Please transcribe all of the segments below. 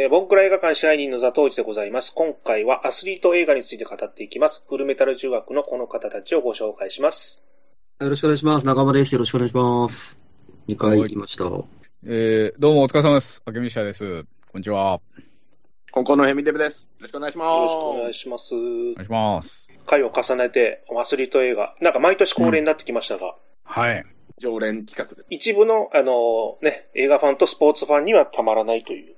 えー、ボンクラ映画館支配人の座頭市でございます。今回はアスリート映画について語っていきます。フルメタル中学のこの方たちをご紹介します。よろしくお願いします。中間です。よろしくお願いします。2回行きました。えー、どうもお疲れ様です。明美社です。こんにちは。コンコンのヘミデブです。よろしくお願いします。よろしくお願いします。お願いします。回を重ねて、アスリート映画、なんか毎年恒例になってきましたが、はい。常連企画で。一部の、あのね、映画ファンとスポーツファンにはたまらないという。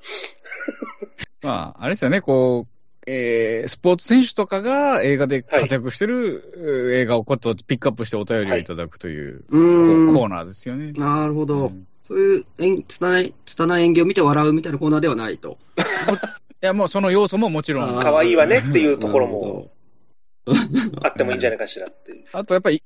まあ、あれですよね、こう、えー、スポーツ選手とかが映画で活躍してる、映画をこうやってピックアップしてお便りをいただくという、うーんこうコーナーですよね。なるほど。うんそういう演、拙い、拙い演技を見て笑うみたいなコーナーではないと。いや、もうその要素ももちろん。可愛いわねっていうところも。あってもいいんじゃないかしらっていう。あとやっぱり、い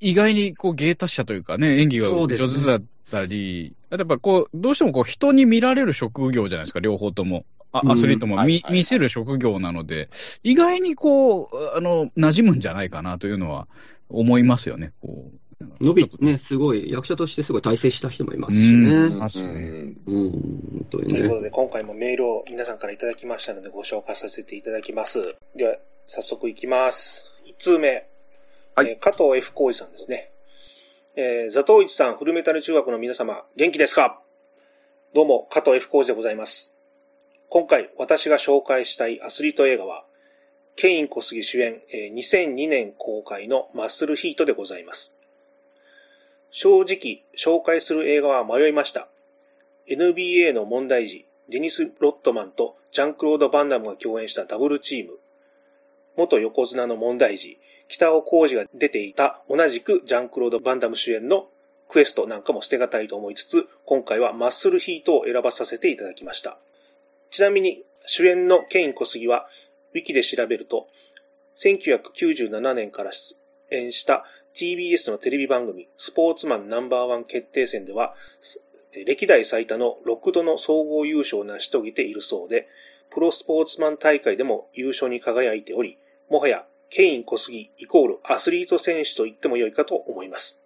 意外にこう芸達者というかね、演技が上手だったり、あとやっぱこう、どうしてもこう人に見られる職業じゃないですか、両方とも。あうんアスリートも見,、はいはいはい見せる職業なので、意外にこう、あの、馴染むんじゃないかなというのは思いますよね。こう伸びね、すごい、役者としてすごい大成した人もいますしね。ううんん、ますね本当にね。ということで、今回もメールを皆さんからいただきましたので、ご紹介させていただきます。では、早速いきます。1通目。はいえ加藤 F. 浩二さんですね。えー、ザトウイチさん、フルメタル中学の皆様、元気ですか？どうも、加藤 F. 浩二でございます。今回、私が紹介したいアスリート映画は、ケイン小杉主演、えー2002年公開のマッスルヒートでございます。正直、紹介する映画は迷いました。NBA の問題児、デニス・ロットマンとジャンクロード・バンダムが共演したダブルチーム。元横綱の問題児、北尾浩二が出ていた同じくジャンクロード・バンダム主演のクエストなんかも捨てがたいと思いつつ、今回はマッスルヒートを選ばさせていただきました。ちなみに、主演のケイン小杉は、ウィキで調べると、1997年から出演した TBS のテレビ番組、スポーツマンナンバーワン決定戦では、歴代最多の6度の総合優勝を成し遂げているそうで、プロスポーツマン大会でも優勝に輝いており、もはやケイン小杉イコールアスリート選手と言っても良いかと思います。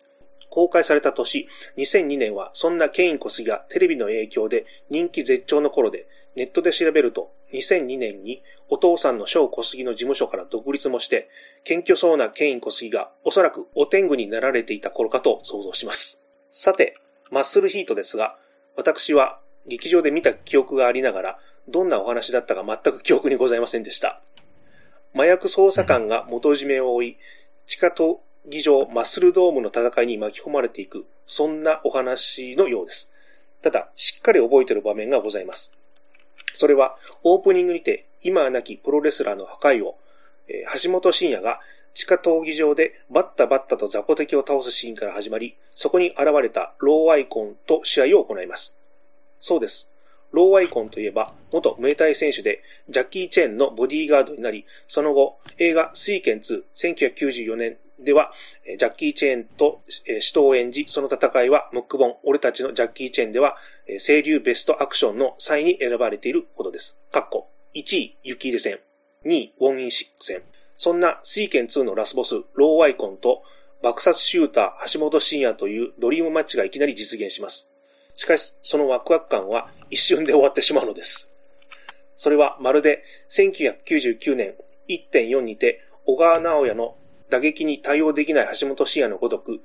公開された年、2002年はそんなケイン小杉がテレビの影響で人気絶頂の頃で、ネットで調べると2002年にお父さんの小小杉の事務所から独立もして、謙虚そうなケイン小杉がおそらくお天狗になられていた頃かと想像します。さて、マッスルヒートですが、私は劇場で見た記憶がありながら、どんなお話だったか全く記憶にございませんでした。麻薬捜査官が元締めを追い、地下闘技場マッスルドームの戦いに巻き込まれていく、そんなお話のようです。ただ、しっかり覚えている場面がございます。それは、オープニングにて、今は亡きプロレスラーの破壊王、えー橋本真也が地下闘技場でバッタバッタと雑魚敵を倒すシーンから始まり、そこに現れたローアイコンと試合を行います。そうです。ローアイコンといえば、元ムエタイ選手で、ジャッキー・チェーンのボディーガードになり、その後、映画スイケン2、1994年では、ジャッキー・チェーンと、死闘を演じ、その戦いは、ムック本、俺たちのジャッキー・チェーンでは、清流ベストアクションの際に選ばれているほどです。かっこ、1位、ユキーデ戦、2位、ウォンインシック戦。そんなスイケン2のラスボス、ローアイコンと、爆殺シューター、橋本真也というドリームマッチがいきなり実現します。しかし、そのワクワク感は一瞬で終わってしまうのです。それはまるで1999年1.4にて小川直也の打撃に対応できない橋本真也のごとく、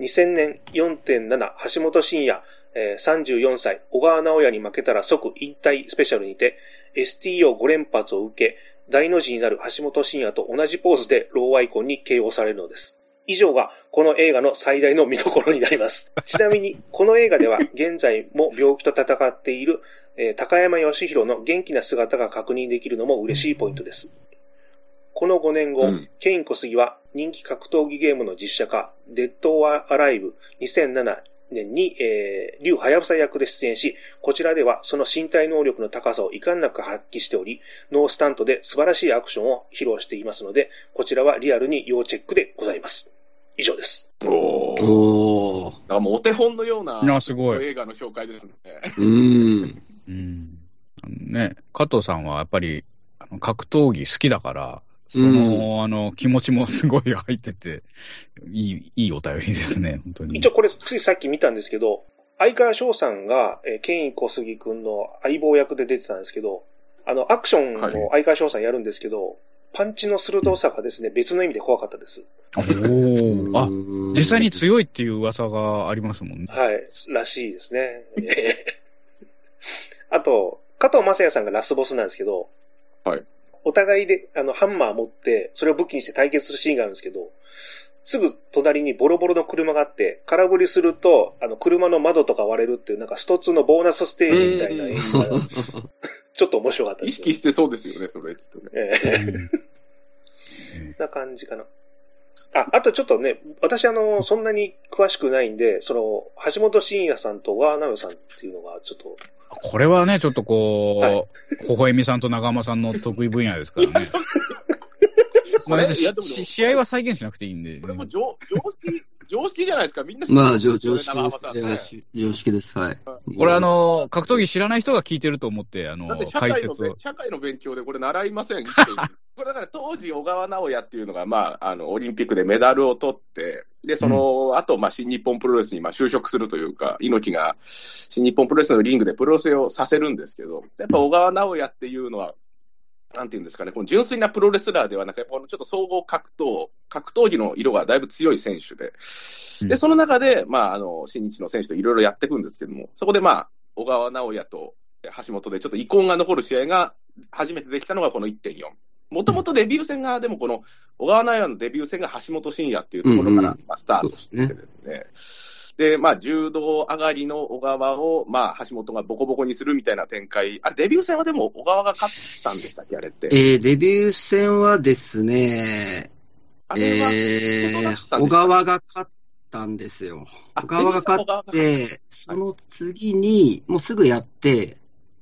2000年4.7橋本真也、えー34歳小川直也に負けたら即引退スペシャルにて STO5 連発を受け、大の字になる橋本真也と同じポーズでローアイコンに KO されるのです。以上がこの映画の最大の見どころになります。ちなみに、この映画では現在も病気と戦っている、えー高山義弘の元気な姿が確認できるのも嬉しいポイントです。この5年後、うんケイン小杉は人気格闘技ゲームの実写化、デッド・アライブ2007年に、えー、竜はやぶさ役で出演し、こちらではその身体能力の高さを遺憾なく発揮しており、ノースタントで素晴らしいアクションを披露していますので、こちらはリアルに要チェックでございます。以上です。おー。おー。だからもうお手本のようないやすごい映画の紹介ですね。うーん。うん。ね、加藤さんはやっぱり、あの格闘技好きだから、その、あの、気持ちもすごい入ってて、いい、いいお便りですね、本当に。一応これついさっき見たんですけど、相川翔さんが、えー、ケイン小杉くんの相棒役で出てたんですけど、あの、アクションを相川翔さんやるんですけど、パンチの鋭さがですね、別の意味で怖かったです。あ、実際に強いっていう噂がありますもんね。はい、らしいですね。あと、加藤正也さんがラスボスなんですけど、はい。お互いで、あの、ハンマー持って、それを武器にして対決するシーンがあるんですけど、すぐ隣にボロボロの車があって、空振りすると、あの、車の窓とか割れるっていう、なんかスト2のボーナスステージみたいな演出が、ちょっと面白かったです、意識してそうですよね、それ、きっとね。ええな感じかな。あ、あとちょっとね、私あの、そんなに詳しくないんで、その、橋本真也さんと小川直也さんっていうのがちょっと、これはね、ちょっとこう、はい微笑みさんと長間さんの得意分野ですからね。まあ、別にいやでもし試合は再現しなくていいんで。これも常常識、常識じゃないですか、みんな知ってまあ、る常んですよね常識です。いやし常識です。はい。これあ、の、格闘技知らない人が聞いてると思って、あの解説を会のべ。社会の勉強でこれ習いませんっていう これだから当時、小川直也っていうのが、まあ、あの、オリンピックでメダルを取って、で、その、後、まあ、新日本プロレスに、まあ、就職するというか、猪木が新日本プロレスのリングでプロレスをさせるんですけど、やっぱ小川直也っていうのは、なんていうんですかね、この純粋なプロレスラーではなく、やっぱこのちょっと総合格闘、格闘技の色がだいぶ強い選手で、うんで、その中で、まあ、あの、新日の選手といろいろやっていくんですけども、そこでまあ、小川直也と橋本でちょっと遺恨が残る試合が初めてできたのがこの1.4。もともとデビュー戦が、でもこの小川直也のデビュー戦が橋本真也っていうところから、スタートしてですね。で、まあ、柔道上がりの小川を、まあ、橋本がボコボコにするみたいな展開。あれ、デビュー戦はでも小川が勝ったんでしたっけ、あれって？えー、デビュー戦はですね、えー、小川が勝ったんですよ。あ小川が勝って、その次に、もうすぐやって、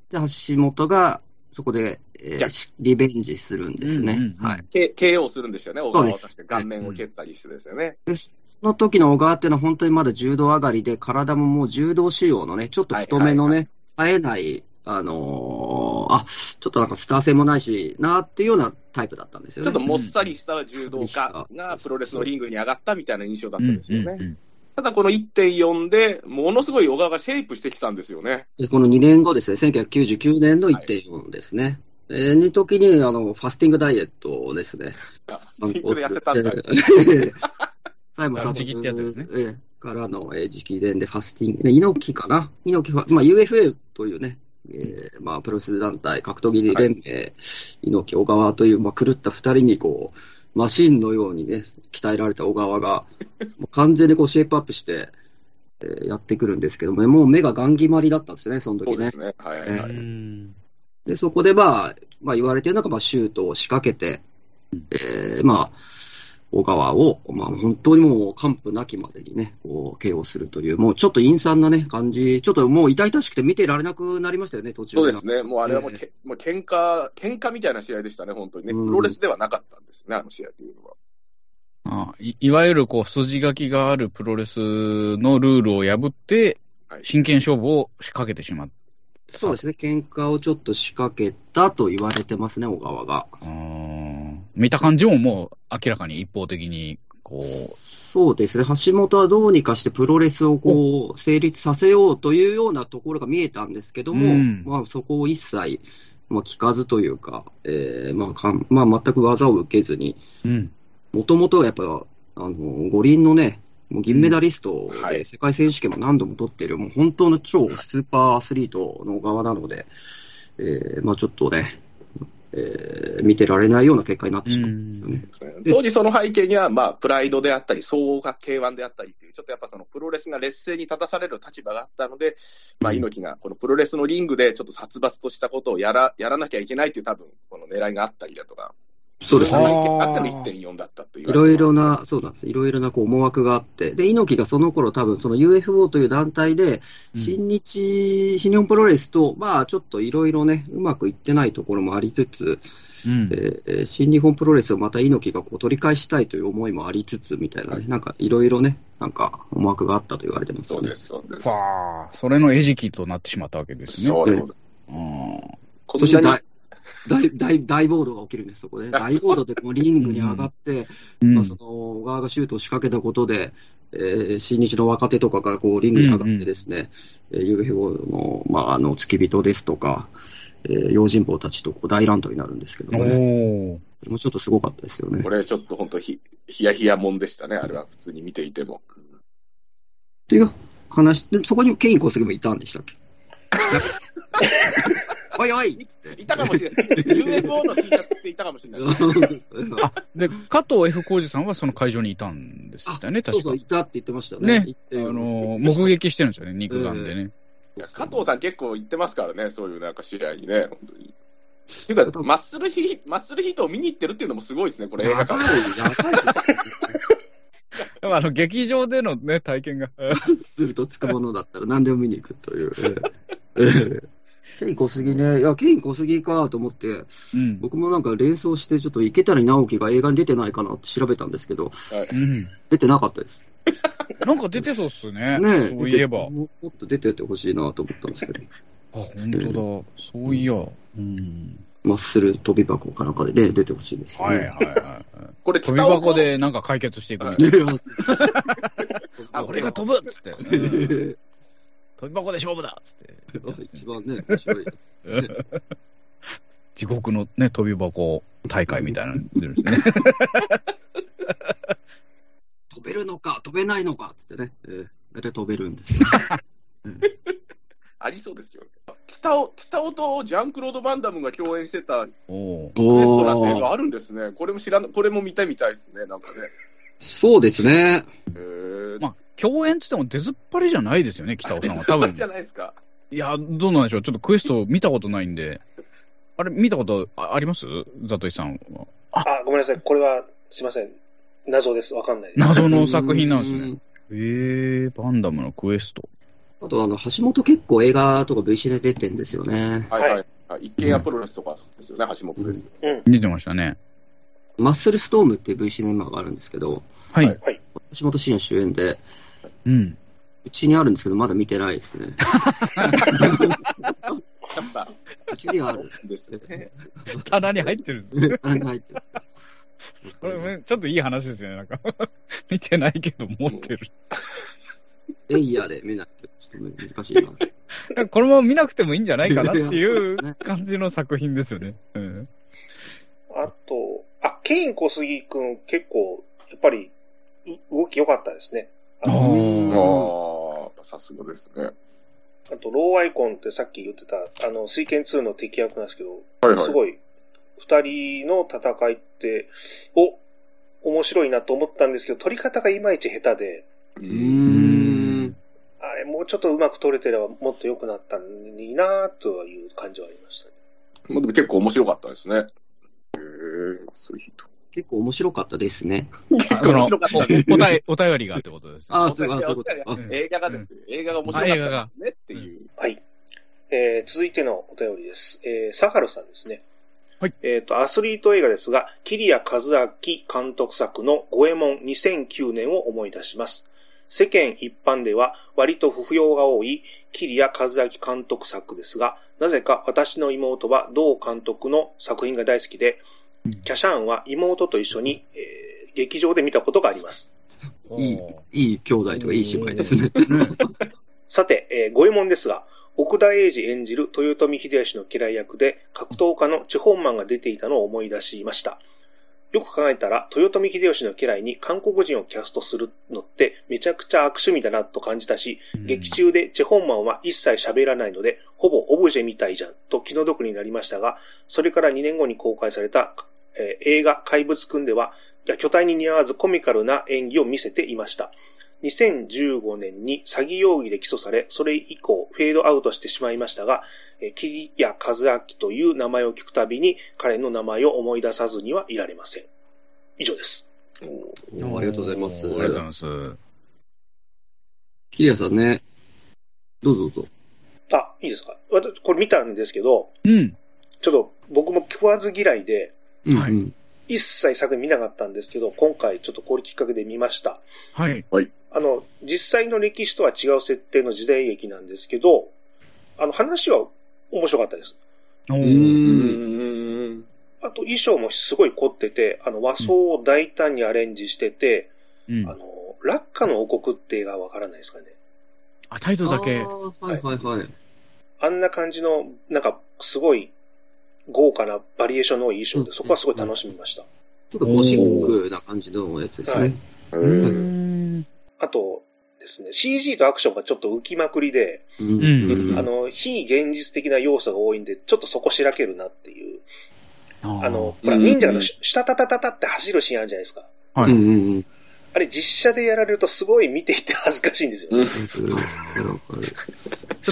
で、橋本がそこで、えーしリベンジするんですね。うんうんうんはい。KO するんですよね、小川はそうです確か顔面を蹴ったりしてですよね。でその時の小川っていうのは本当にまだ柔道上がりで、体ももう柔道仕様のね、ちょっと太めのはいね、冴えない、あのーあ、ちょっとなんかスター性もないし、なーっていうようなタイプだったんですよね。ちょっともっさりした柔道家うんがプロレスのリングに上がったみたいな印象だったうんんですよね。うんうんただこの1.4で、ものすごい小川がシェイプしてきたんですよね。でこの2年後ですね、1999年の1.4ですね。えー、に時に、あの、ファスティングダイエットですね。シンクで痩せたんだ。えー最後、時期ってやつですねえーからの、えー時期伝でファスティング、ね、猪木かな？猪木は、まあ、UFA というね、えーまあ、プロレス団体、格闘技連盟、猪木、小川という、まあ、狂った二人に、こう、マシンのようにね、鍛えられた小川が、もう完全にこう、シェイプアップして、えーやってくるんですけどもね、もう目がガン決まりだったんですね、その時ねそうです。ね。はいはいはえい。うんで、そこでまあ、まあ言われてるのが、まあシュートを仕掛けて、えーまあ、小川を、まあ本当にもう完膚なきまでにね、こう、KO するという、もうちょっと陰惨なね、感じ、ちょっともう痛々しくて見てられなくなりましたよね、途中そうですね。もうあれはもうえけ、もう喧嘩、喧嘩みたいな試合でしたね、本当にね。うんプロレスではなかったんですね、あの試合というのは。あいいわゆるこう筋書きがあるプロレスのルールを破ってはい、真剣勝負を仕掛けてしまう。そうですね、喧嘩をちょっと仕掛けたと言われてますね、小川が。あー見た感じももう明らかに一方的に、こう、そうですね、橋本はどうにかしてプロレスをこう成立させようというようなところが見えたんですけども、うん。まあ、そこを一切、まあ、聞かずというか、えーまあかんまあ、全く技を受けずに、うん。もともとはやっぱあの五輪のね、もう銀メダリストうん。はい。で世界選手権も何度も取っている、もう本当の超スーパーアスリートの側なので、えーまあ、ちょっとね、えー見てられないような結果になってしまったんですよね。当時その背景には、まあ、プライドであったり、総合が K1 であったりっていう、ちょっとやっぱそのプロレスが劣勢に立たされる立場があったので、まあ、猪木がこのプロレスのリングでちょっと殺伐としたことをやらやらなきゃいけないっていう多分、この狙いがあったりだとか、そうですね。あったの1.4だったという。いろいろな、そうなんです。いろいろなこう思惑があって、で、猪木がその頃多分その UFO という団体で、新日、新日本プロレスと、まあちょっといろいろね、うまくいってないところもありつつ、うんえー新日本プロレスをまた猪木がこう取り返したいという思いもありつつみたいなね、なんかいろいろね、なんか思惑があったと言われてますよね。そうです、そうです。わあ、それの餌食となってしまったわけですね。そうでございうんます。そしてこんなに大大大大ボードが起きるんです、そこで、ね。大ボードでこうリングに上がって、うんまあ、その小川がシュートを仕掛けたことで、えー新日の若手とかがこうリングに上がってですね、えー UFO の、まあ、あの、付き人ですとか、えー用心棒たちとこう大乱闘になるんですけどおね。ー。それもちょっとすごかったですよねこ。れちょっと本当ひ、ヒヤヒヤもんでしたね、あれは普通に見ていても。っていう話で、そこにケイン小杉もいたんでしたっけ？おいおいっつって。いたかもしれない。UFO の T シャツっていたかもしれない。あ、で、加藤 F 浩二さんはその会場にいたんでしたよね、確かそうそう、いたって言ってましたね。ねあのー、目撃してるんですよね、肉眼でね。いや加藤さん結構行ってますからね、そういうなんか試合にね、本当に。っていうか、マッスルヒマッスルヒートを見に行ってるっていうのもすごいですね、これ映画やば館。い、やばいでも あの、劇場でのね、体験が。です。するとつくものだったら何でも見に行くという。ケイン小杉ね、いや、ケイン小杉かと思って、うん。僕もなんか連想して、ちょっと池谷直樹が映画に出てないかなって調べたんですけど、うん。出てなかったです。なんか出てそうっすね。ねえ、そういえば。ももっと出ててほしいなと思ったんですけど、本当だ。そういや。うん。マッスル飛び箱かなんかでね、出てほしいですよね。はいはいはい。これ、飛び箱でなんか解決していくみたいな。あ俺が飛ぶっつって。うん飛び箱で勝負だっつって。一番ね、面白いやつですね。地獄のね、飛び箱大会みたいなの出るんですね。飛べるのか、飛べないのかっつってね、えー、大体飛べるんですよ。ありそうですよね。北尾、北尾とジャンクロード・バンダムが共演してたクおーエストランって映画あるんですね。これも知らな、これも見たいみたいですね、なんかね。そうですね。へーまあ、共演って言っても出ずっぱりじゃないですよね、北尾さんは。多分じ。ゃないですか。いや、どうなんでしょう。ちょっとクエスト見たことないんで。あれ、見たことああります？ザトイさんは。あ、ごめんなさい。これは、すいません。謎です。わかんないです。謎の作品なんですね。うん。えー、バンダムのクエスト。あと、あの、橋本結構映画とか V シネ出てんですよね。はいはい。はい一軒家プロレスとかですよね、橋本です。うん。出てましたね。マッスルストームっていう V シネマがあるんですけど、はい。橋本真也主演で、うん。うちにあるんですけど、まだ見てないですね。やっぱ、うちにはある。ですね。棚に入ってるんです。あれが入ってるこれ、ちょっといい話ですよね、なんか。見てないけど持ってる。エイヤーで見ないとちょっと難しいな。これも見なくてもいいんじゃないかなっていうね感じの作品ですよね。うん。あと、あ、ケイン小杉くん結構、やっぱり、う動き良かったですね。ああさすがですね。あと、ローアイコンってさっき言ってた、あの、水拳2の敵役なんですけど、はいはい。すごい、二人の戦いって、お、面白いなと思ったんですけど、取り方がいまいち下手で、うん。あれ、もうちょっとうまく取れてればもっと良くなったのになという感じはありましたね。まあでも結構面白かったですね。へえ、そういう人。結構面白かったですね。結構面白かったです。おお便お便りがってことです。ああ、そうあそういうこと。映画がですよ。映画が面白かったですねっていう。はい。えー続いてのお便りです。えーサハルさんですね。はい。えっ、と、アスリート映画ですが、桐谷和明監督作の五右衛門2009年を思い出します。世間一般では割と不評が多い桐谷和明監督作ですが、なぜか私の妹は同監督の作品が大好きで、うんキャシャーンは妹と一緒に、えー劇場で見たことがあります。いい、いい兄弟とかいい芝居ですね。さて、えー、五右衛門ですが、奥田英二演じる豊臣秀吉の嫌い役で格闘家のチホンマンが出ていたのを思い出しました。よく考えたら、豊臣秀吉の家来に韓国人をキャストするのってめちゃくちゃ悪趣味だなと感じたし、劇中でチェホンマンは一切喋らないので、ほぼオブジェみたいじゃんと気の毒になりましたが、それから2年後に公開された、えー映画怪物くんでは、巨体に似合わずコミカルな演技を見せていました。2015年に詐欺容疑で起訴され、それ以降フェードアウトしてしまいましたが、えー桐谷和明という名前を聞くたびに彼の名前を思い出さずにはいられません。以上です。ありがとうございますありがとうございます。キリアさんね。どうぞどうぞ。あ、いいですか私、これ見たんですけど、うん。ちょっと僕も食わず嫌いで、はいうんうん一切作品見なかったんですけど、今回ちょっとこれきっかけで見ました。はい。あの、実際の歴史とは違う設定の時代劇なんですけど、あの、話は面白かったです。おうーん。あと衣装もすごい凝ってて、あの、和装を大胆にアレンジしてて、うんあの、ラッカの王国って映画わからないですかね。あ、タイトルだけ。はいはいはい。あんな感じの、なんか、すごい豪華なバリエーションの多い衣装で、うんそこはすごい楽しみました。ちょっとゴシックな感じのやつですね。ううんん。あとですね、CG とアクションがちょっと浮きまくりで、あの、非現実的な要素が多いんで、ちょっとそこしらけるなっていう。ああの、うんほら、忍者がし下タタタタって走るシーンあるじゃないですか。はいうんうんうん。あれ実写でやられるとすごい見ていて恥ずかしいんですよね。うんち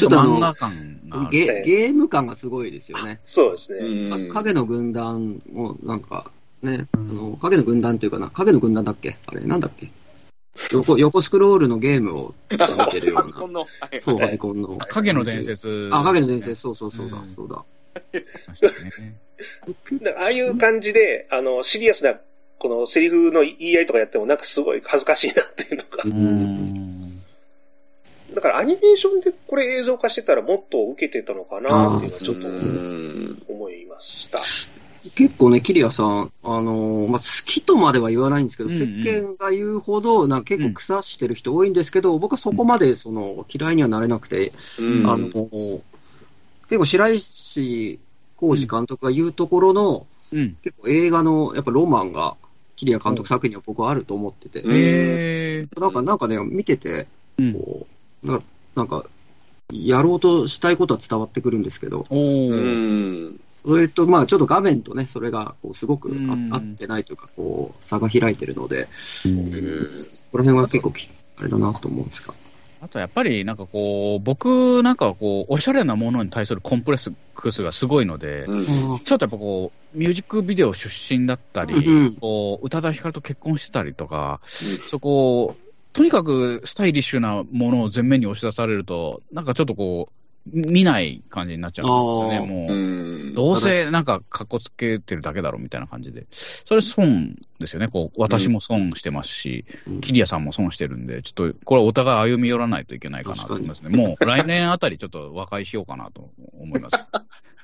ょっと漫画感が。ゲゲーム感がすごいですよね。そうですね。影の軍団もなんか、ね、あうんの、影の軍団っていうかな、影の軍団だっけ？あれ、なんだっけ？横、横スクロールのゲームを見てるような。そう、はいファミコンの。影の伝説。あ、影の伝説、そうそうそうだう、んそうだ。ああいう感じで、あの、シリアスな、このセリフの言い合いとかやってもなんかすごい恥ずかしいなっていうのが。ううんん。だからアニメーションでこれ映像化してたらもっと受けてたのかなっていうのはちょっとうん思いました。結構ね、キリアさん、あのーまあ、好きとまでは言わないんですけど、うんうん世間が言うほど、なんか結構腐してる人多いんですけど、僕はそこまで、その、嫌いにはなれなくて、うんあの、結構白石浩二監督が言うところの、うん。結構映画の、やっぱロマンが、キリア監督作品には僕はあると思ってて、うんえー。なんか、なんかね、見てて、うん。こう、ななんか、やろうとしたいことは伝わってくるんですけど、おうー。ん。それと、まあ、ちょっと画面とね、それが、こう、すごく合ってないというか、こう、差が開いてるので、うんこの辺は結構き、あれだなと思うんですが。あとやっぱりなんかこう、僕なんかはこう、おしゃれなものに対するコンプレックスがすごいので、うん。ちょっとやっぱこう、ミュージックビデオ出身だったり、うん。こう宇多田ヒカルと結婚してたりとか、そこを、とにかくスタイリッシュなものを前面に押し出されると、なんかちょっとこう、見ない感じになっちゃうんですよね、もう。うんどうせなんかかっこつけてるだけだろみたいな感じで。それ損ですよね。こう、私も損してますし、うんキリアさんも損してるんで、ちょっとこれお互い歩み寄らないといけないかなと思いますね。もう来年あたりちょっと和解しようかなと思います。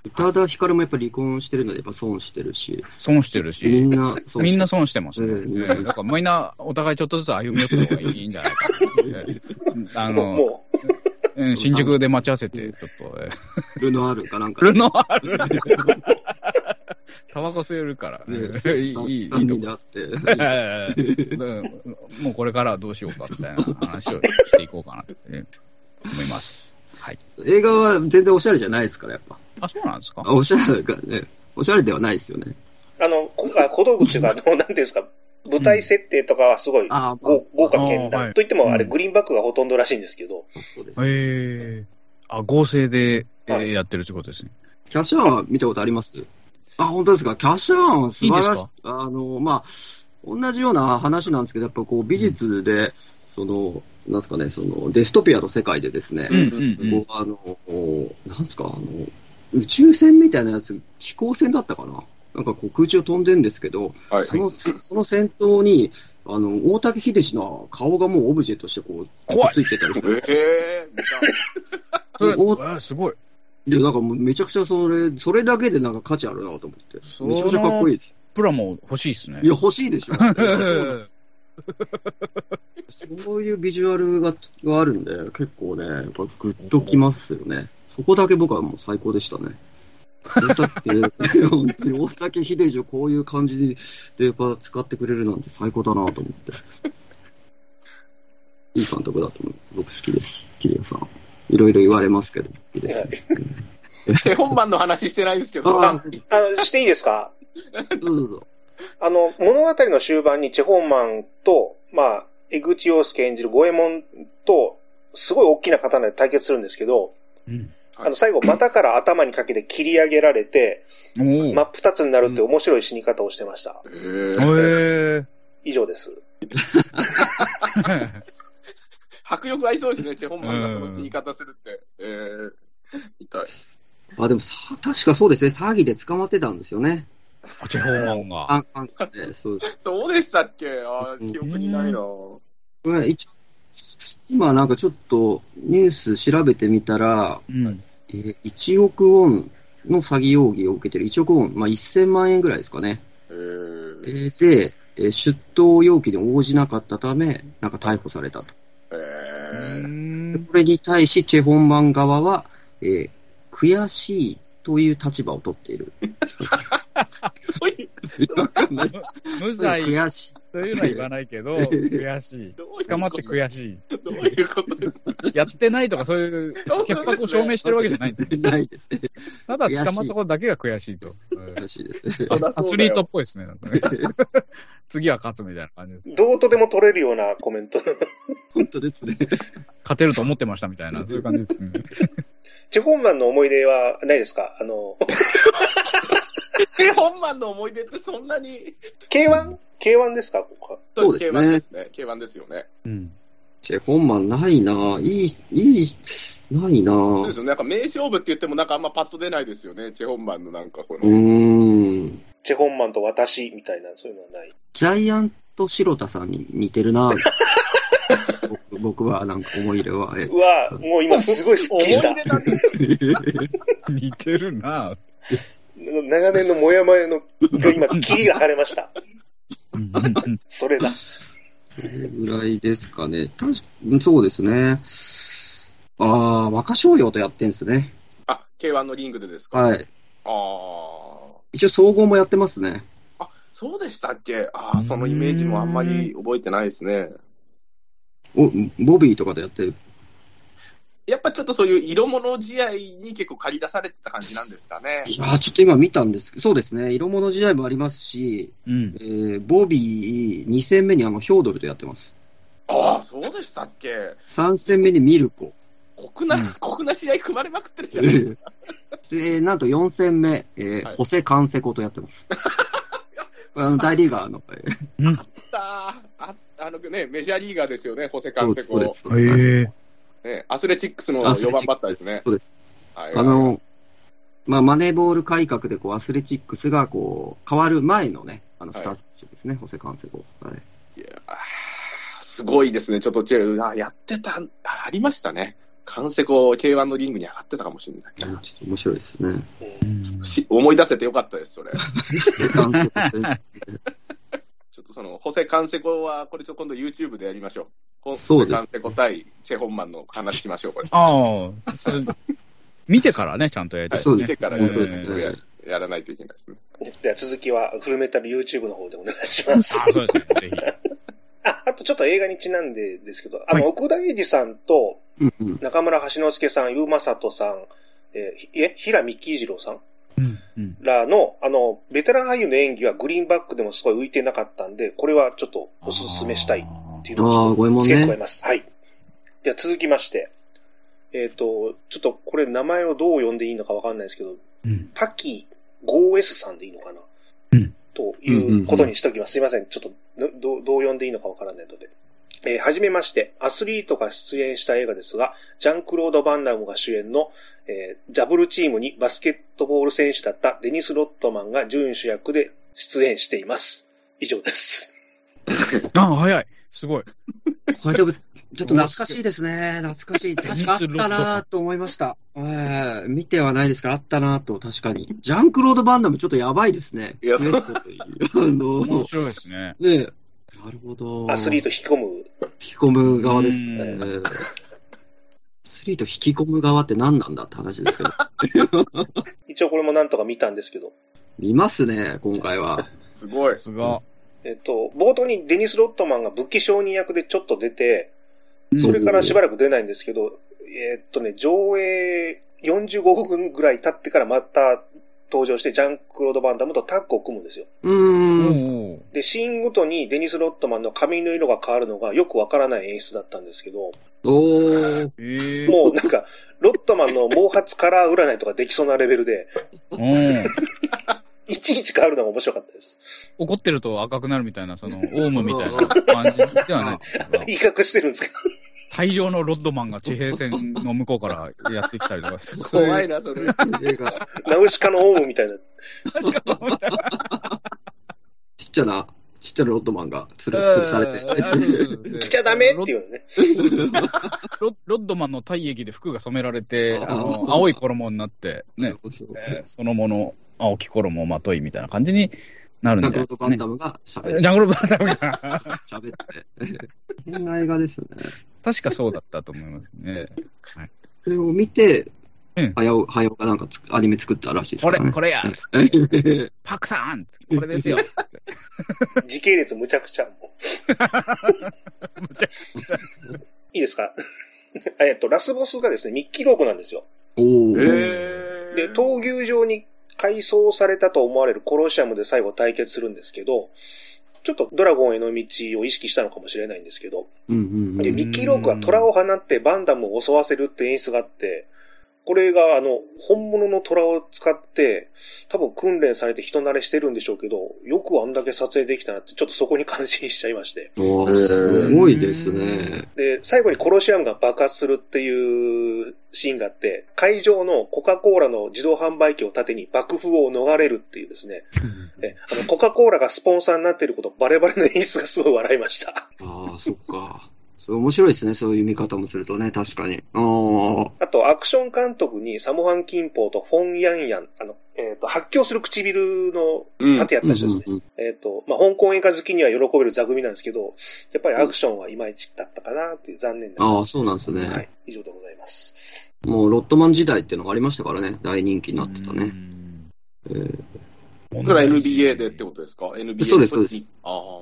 宇多田ヒカルもやっぱり離婚してるので、やっぱ損してるし、損してるし。みんな損して損してますね。うんええだからみんなお互いちょっとずつ歩み寄った方がいいんじゃないかな。え えあの、もうん新宿で待ち合わせて、ちょっと、ええるのあるかなんか。ルノアール。タバコ吸えるから。ね、いい、いい、いい3とこ人で会って。うんもうこれからはどうしようかみたいな話をしていこうかなと思います。はい。映画は全然おしゃれじゃないですから、やっぱ。あ、そうなんですか？あおしゃれがね、おしゃれではないですよね。う、あの、こあ小道具っていうか、あの、なんていうんですか、舞台設定とかはすごいああ、豪豪華絢爛。といっても、あれ、うんグリーンバックがほとんどらしいんですけど、そうです。へえ。あ、合成で、えーはいやってるってことですね。キャッシャーンは見たことあります？あ、本当ですか？キャッシャーンは素晴らしい。いいんですか？あの、まあ、同じような話なんですけど、やっぱこう、美術で、その、なんですかね、その、デストピアの世界でですね、うんうんうんこう、あの、なんですか、あの、宇宙船みたいなやつ、飛行船だったかな？なんかこう空中を飛んでるんですけど、はい。その、その先頭に、あの、大竹秀氏の顔がもうオブジェとしてこう、怖いついてたりする。ええ見たそれ、すごい。で、なんかもうめちゃくちゃそれ、それだけでなんか価値あるなと思って。めちゃくちゃかっこいいです。プラも欲しいですね。いや、欲しいでしょ。そういうビジュアルががあるんで、結構ね、やっぱグッときますよね。そこだけ僕はもう最高でしたね。大竹、本当に大竹秀治をこういう感じでやっぱ使ってくれるなんて最高だなと思って。いい監督だと思います。僕好きです。桐谷さん。いろいろ言われますけど、好きです、ね。チェホンマンの話してないんですけど、あの、していいですか？どうぞどうぞ。あの、物語の終盤にチェホンマンと、まあ、江口洋介演じる五右衛門と、すごい大きな刀で対決するんですけど、うん。あの、最後、股から頭にかけて切り上げられて、真っ二つになるって面白い死に方をしてました。えへーえ。以上です。迫力ありそうですね、チェホンマンがその死に方するって。えー、痛い。あ、でもさ、確かそうですね。詐欺で捕まってたんですよね。あ、チェホンマンが。あ、あそうです。そうでしたっけ？あー記憶にないな。これ一応今なんかちょっとニュース調べてみたら、うん。えー1億ウォンの詐欺容疑を受けてる。1億ウォン、まあ、1000万円ぐらいですかね。えー。えーで、えー出頭要求に応じなかったため、なんか逮捕されたと。えうーん。これに対し、チェホンマン側は、えー悔しいという立場を取っている。そういう わかんない。です無罪。悔しい。というのは言わないけど、悔しい。捕まって悔しい。どういうこと？ですかやってないとか、そういう潔白を証明してるわけじゃないんですよ。ないですね。ただ捕まったことだけが悔しいと。うん悔しいですね。アスリートっぽいですね。なんかね 次は勝つみたいな感じで。どうとでも取れるようなコメント。本当ですね。勝てると思ってましたみたいな、そういう感じですね。チェホンマンの思い出はないですか？あの、え、本番の思い出ってそんなに、K1?K1 ですか？ここはそうですね K1 ですね。K1 ですよね。うん。チェホンマンないなぁ。いい、いい、ないなぁそうです。よね。なんか名勝負って言ってもなんかあんまパッと出ないですよね。チェホンマンのなんかこの。うーん。チェホンマンと私みたいな、そういうのはない。ジャイアント白田さんに似てるなぁ。僕 僕はなんか思い入れは。えうわもう今すごいスッキリした思い。出なんです似てるな長年のモヤモヤの、が今、霧が晴れました。うんそれだ。それぐらいですかね。確かそうですね。ああ、若商用とやってんですね。あ、K1 のリングでですか？はい。ああ。一応総合もやってますね。あ、そうでしたっけ？ああ、そのイメージもあんまり覚えてないですね。お、ボビーとかでやってる？やっぱちょっとそういう色物試合に結構借り出されてた感じなんですかね。いやーちょっと今見たんですけど、そうですね。色物試合もありますし、うんえ。ー、ボビー2戦目にあの、ヒョードルとやってます。ああ、そうでしたっけ3戦目にミルコ。酷な、うん酷な試合組まれまくってるじゃないですか。で、なんと4戦目、えーはいホセ・カンセコとやってます。あの、大リーガーの、えーああ、あのね、メジャーリーガーですよね、ホセカンセコそうです。。そうですへえ。ね、アスレチックスのアスレ4番バッターですね。そうです。はいあの、まあ、マネーボール改革で、こう、アスレチックスが、こう、変わる前のね、あの、はいスター選手ですね、ホセ・カンセコ。はい。いやすごいですね、ちょっとあやってた、あありましたね。カンセコ K1 のリングに上がってたかもしれないちょっと面白いですね。思い出せてよかったです、それ。ちょっとその、ホセカンセコは、これちょっと今度 YouTube でやりましょう。ホそうですセカンセコ対チェ・ホンマンの話しましょう、これ。ああ、見てからね、ちゃんとやりたい、ね。そうです。見てから本当ですうんね。ややらないといけないですね。では続きは、フルメタル YouTube の方でお願いします。あそうですね、ぜひ。あ、あとちょっと映画にちなんでですけど、あの、はい奥田英二さんと。中村橋之助さん、ゆうまさとさん、えーひえ、平見喜一郎さんうん。うん。らの、あの、ベテラン俳優の演技はグリーンバックでもすごい浮いてなかったんで、これはちょっとおすすめしたいっていうのを付け加えます。はい。では続きまして、えっ、と、ちょっとこれ名前をどう呼んでいいのかわかんないですけど、うん。滝 5S さんでいいのかな？うんということにしておきます。すいません。ちょっとのどう、どう呼んでいいのかわからないので。えーはじめまして、アスリートが出演した映画ですが、ジャンクロード・バンダムが主演の、えージャブルチームにバスケットボール選手だったデニス・ロットマンが準主役で出演しています。以上です。あ、早い。すごい。これでも、ちょっと懐かしいですね。懐かしい。確かあったなと思いました。えー見てはないですから、あったなと、確かに。ジャンクロード・バンダムちょっとやばいですね。いやそうあの、面白いですね。ねえなるほど。アスリート引き込む。引き込む側ですね。うんアスリート引き込む側って何なんだって話ですけど。一応これもなんとか見たんですけど、見ますね、今回は。すごい。すが。えっと、冒頭にデニス・ロットマンが武器商人役でちょっと出て、それからしばらく出ないんですけど、えっとね、上映45分ぐらい経ってからまた登場して、ジャンクロード・バンダムとタッグを組むんですよ。うーん。おーで、シーンごとにデニス・ロットマンの髪の色が変わるのがよくわからない演出だったんですけど、おー。ええもうなんか、ロットマンの毛髪カラー占いとかできそうなレベルで、うん。いちいち変わるのが面白かったです。怒ってると赤くなるみたいな、その、オウムみたいな感じではない 威嚇してるんですけど、大量のロッドマンが地平線の向こうからやってきたりとか。怖いな、それ。映画ナウシカのオウムみたいな。ちっちゃな、ちっちゃなロッドマンがつる、吊るされて。来ちゃダメっていうのね。ロロッドマンの体液で服が染められて、あの、青い衣になって、ね、そうえーそのもの、青き衣をまといみたいな感じになるんジャンクロード・じゃないですかね。バンダムが喋る。ジャングルバンダムが。喋って。変な映画ですよね。確かそうだったと思いますね。それを見てうん、はやお、はやおがなんかつアニメ作ったらしいですこれ、からね。これやれパクさんこれですよ 時系列むちゃくちゃ。もうむちゃいいですか？えっと、ラスボスがですね、ミッキーロークなんですよ。おー。えー。で、闘牛場に改装されたと思われるコロシアムで最後対決するんですけど、ちょっとドラゴンへの道を意識したのかもしれないんですけど、うんうんうんで、ミッキーロークは虎を放ってバンダムを襲わせるって演出があって、これがあの、本物の虎を使って、多分訓練されて人慣れしてるんでしょうけど、よくあんだけ撮影できたなって、ちょっとそこに感心しちゃいまして。すごいですね。で、最後にコロシアムが爆発するっていうシーンがあって、会場のコカ・コーラの自動販売機を盾に爆風を逃れるっていうですね、えあのコカ・コーラがスポンサーになっていることバレバレの演出がすごい笑いました。ああ、そっか。面白いですね、そういう見方もするとね、確かに。ああ。あと、アクション監督にサモハン・キンポーとフォン・ヤンヤン、あの、えっ、と、発狂する唇の盾やった人ですね。うんうんえっ、と、まあ、香港映画好きには喜べる座組なんですけど、やっぱりアクションはいまいちだったかなっていう残念なああ、そうなんですね。はい、以上でございます。もうロットマン時代っていうのがありましたからね、大人気になってたね。えーそれは NBA でってことですか ?NBA そうですそうです。あ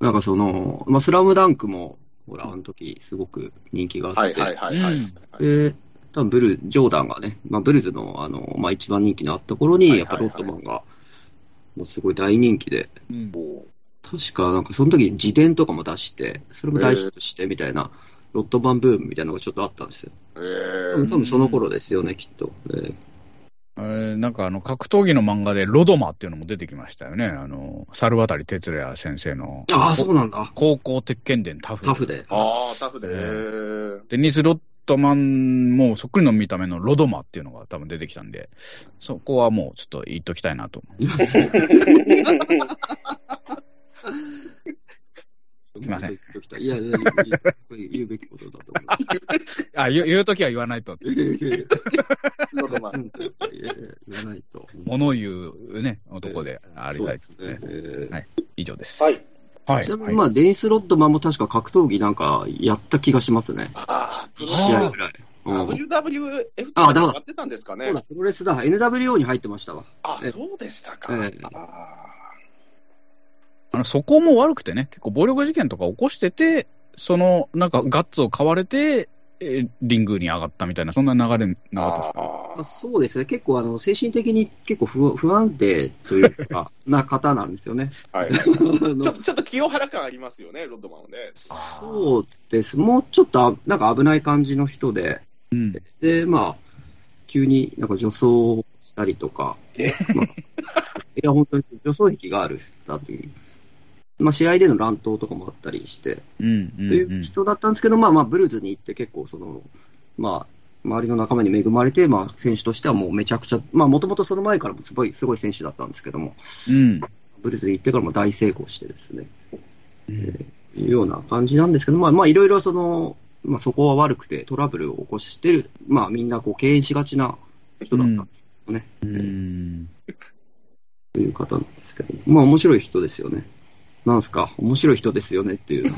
なんかその、まあ、スラムダンクも、ほら、あの時すごく人気があ。あって。で、多分ブル、ジョーダンがね、まあ、ブルズの、あの、まあ、一番人気のあった頃に、やっぱロットマンが、もうすごい大人気で、うん確かなんかその時に自伝とかも出して、それも大ヒットしてみたいな、ロットマンブームみたいなのがちょっとあったんですよ。え多ー分多分その頃ですよね、きっと。えーえーなんかあの格闘技の漫画でロドマっていうのも出てきましたよね。あの、猿渡哲也先生の。ああ、そうなんだ。高校鉄拳伝タフ。タフで。ああ、タフで。ええーデニス・ロットマンもそっくりの見た目のロドマっていうのが多分出てきたんで、そこはもうちょっと言っときたいなと。すいません。いや、いやいやこれ言うべきことだと思あ、言う 言うときは言わないと。言わないと。物言うね、男でありたいですそうですね。えーはい以上です。はい。はい。ちなみに、まあ、デニス・ロッドマンも確か格闘技なんかやった気がしますね。あ1試合ぐらい。うん WWF あだからやってたんですかねそうだ、プロレスだ。NWO に入ってましたわ。あ、えそうでしたか。ええああの、そこも悪くてね、結構暴力事件とか起こしてて、その、なんかガッツを買われて、えーリングに上がったみたいな、そんな流れなかったですか、まあ、あそうですね。結構、あの、精神的に結構不不安定というか、な方なんですよね。ーはい。ちょちょっと清原感ありますよね、ロッドマンはね。そうです。もうちょっとあ、なんか危ない感じの人で、うん。で、まあ、急になんか女装したりとか、まあ、いや、本当に女装癖がある人だという。まあ、試合での乱闘とかもあったりして、うん。うん。という人だったんですけど、まあまあ、ブルーズに行って結構その、まあ、周りの仲間に恵まれて、まあ、選手としてはもうめちゃくちゃ、まあ、もともとその前からもすごい、すごい選手だったんですけども、うん。ブルーズに行ってからも大成功してですね、いうような感じなんですけど、まあ、まあ、いろいろその、まあ、そこは悪くてトラブルを起こしてる、まあ、みんなこう敬遠しがちな人だったんですよね、うん。という方なんですけど、まあ、面白い人ですよね。なんすか、面白い人ですよねっていう、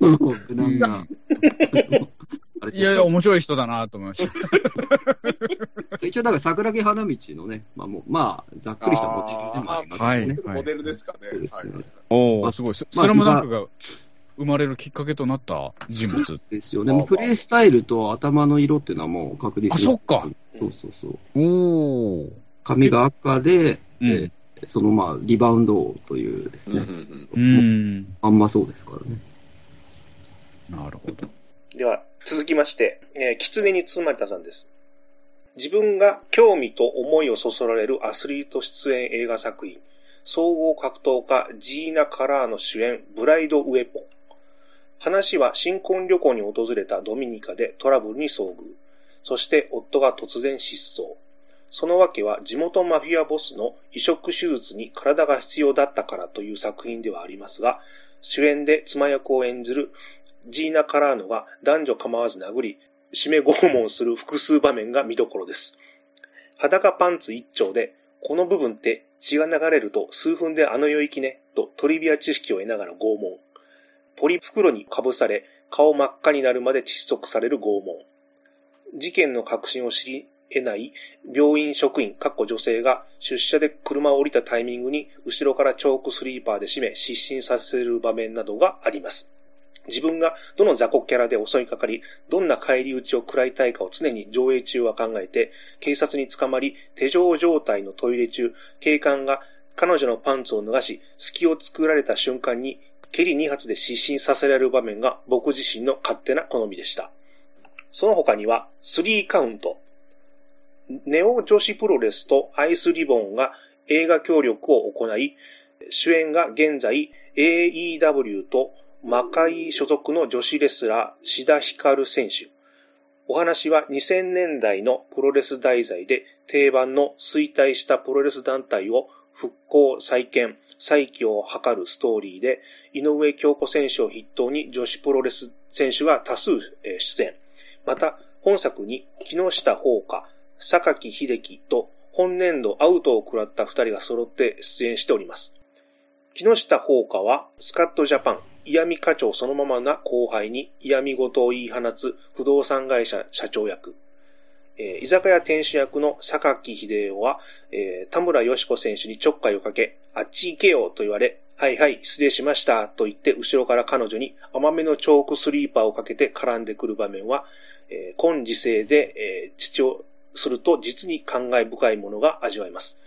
無難な。いやいや、面白い人だなと思いました。一応、だから桜木花道のね、まあ、もうまあ、ざっくりしたモデルでもありますしね。はいモデルですかね。そうですねはいおお、まあすごい。スラムダンクが生まれるきっかけとなった人物。ですよね。プレイスタイルと頭の色っていうのはもう確実に。あそっか。そうそうそう。おお。髪が赤で、うんえーそのまあ、リバウンド王というですうんうね。んうん。あんまそうですからね。なるほど。では、続きまして、えー、狐に包まれたさんです。自分が興味と思いをそそられるアスリート出演映画作品、総合格闘家ジーナ・カラーの主演、ブライド・ウェポン。話は新婚旅行に訪れたドミニカでトラブルに遭遇。そして夫が突然失踪。そのわけは地元マフィアボスの移植手術に体が必要だったからという作品ではありますが、主演で妻役を演ずるジーナ・カラーノが男女構わず殴り、締め拷問する複数場面が見どころです。裸パンツ一丁で、この部分って血が流れると数分であの世行きね、とトリビア知識を得ながら拷問。ポリ袋にかぶされ、顔真っ赤になるまで窒息される拷問。事件の確信を知り得ない病院職員、かっこ女性が出社で車を降りたタイミングに後ろからチョークスリーパーで締め失神させる場面などがあります。自分がどの雑魚キャラで襲いかかり、どんな返り討ちを食らいたいかを常に上映中は考えて、警察に捕まり、手錠状態のトイレ中、警官が彼女のパンツを脱がし、隙を作られた瞬間に、蹴り2発で失神させられる場面が僕自身の勝手な好みでした。その他には、3カウント、ネオ女子プロレスとアイスリボンが映画協力を行い、主演が現在 AEW と魔界所属の女子レスラー、志田ひかる選手。お話は2000年代のプロレス題材で定番の衰退したプロレス団体を復興、再建、再起を図るストーリーで、井上京子選手を筆頭に女子プロレス選手が多数出演。また、本作に木下宝花、榊秀樹と本年度アウトを食らった二人が揃って出演しております。木下宝花はスカットジャパン、嫌味課長そのままな後輩に嫌味事を言い放つ不動産会社社長役。えー、居酒屋店主役の榊秀夫は、えー、田村よし子選手にちょっかいをかけ、あっち行けよと言われ、はいはい、失礼しましたと言って後ろから彼女に甘めのチョークスリーパーをかけて絡んでくる場面は、えー、今時世で、えー、父をすると実に感慨深いものが味わえます。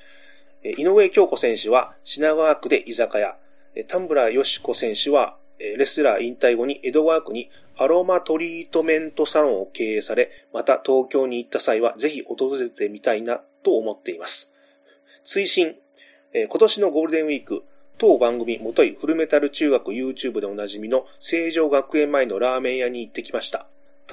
井上京子選手は品川区で居酒屋、田村よし子選手はレスラー引退後に江戸川区にアロマトリートメントサロンを経営され、また東京に行った際はぜひ訪れてみたいなと思っています。追伸、今年のゴールデンウィーク、当番組元いフルメタル中学 YouTube でおなじみの成城学園前のラーメン屋に行ってきました。